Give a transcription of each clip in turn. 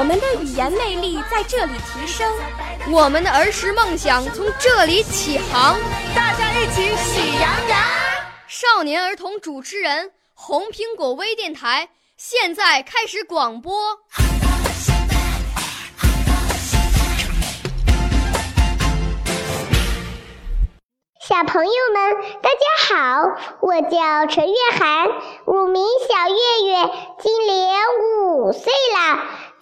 我们的语言魅力在这里提升，我们的儿时梦想从这里起航。大家一起喜羊羊。少年儿童主持人，红苹果微电台。现在开始广播。小朋友们，大家好，我叫陈月涵，乳名小月月，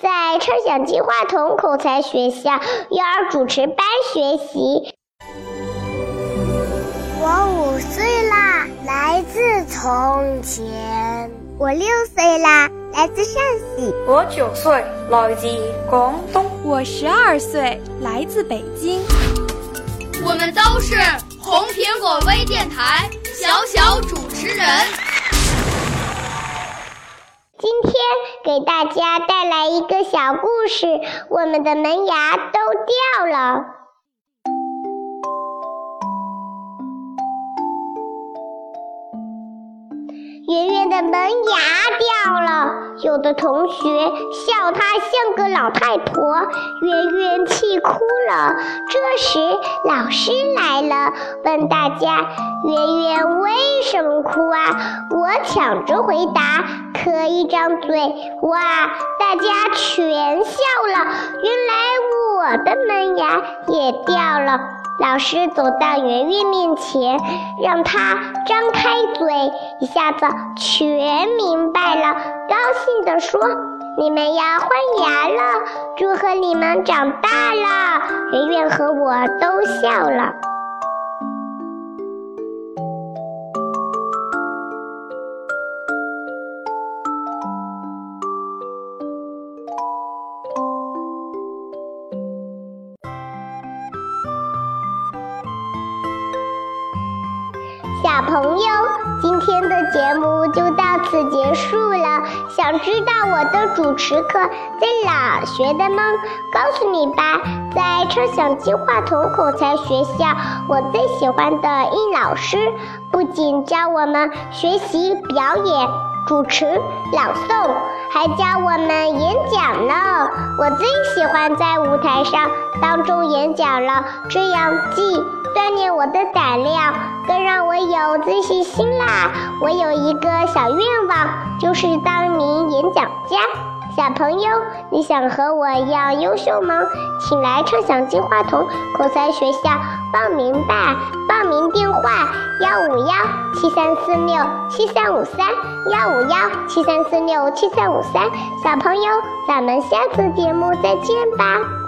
在畅想计划童口才学校幼儿主持班学习。我五岁啦，来自从前。我六岁啦，来自陕西。我九岁，来自广东。我十二岁，来自北京。我们都是红苹果微电台小小主持人。给大家带来一个小故事，我们的门牙都掉了。圆圆的门牙掉了，有的同学笑她像个老太婆，圆圆气哭了。这时老师来了，问大家：“圆圆为什么哭啊？”我抢着回答，可一张嘴，哇，大家全笑了。原来我的门牙也掉了。老师走到圆圆面前，让她张开嘴，一下子全明白了，高兴地说：“你们要换牙了，祝贺你们长大了！”圆圆和我都笑了。小朋友，今天的节目就到此结束了。想知道我的主持课在哪学的吗？告诉你吧，在畅想计划童口才学校，我最喜欢的殷老师不仅教我们学习表演、主持、朗诵，还教我们演讲呢。我最喜欢在舞台上当众演讲了，这样既锻炼我的胆量，更让我有自信心啦！我有一个小愿望，就是当名演讲家。小朋友，你想和我一样优秀吗？请来畅想金话筒口才学校报名吧！报名电话：幺五幺七三四六七三五三，幺五幺七三四六七三五三。小朋友，咱们下次节目再见吧！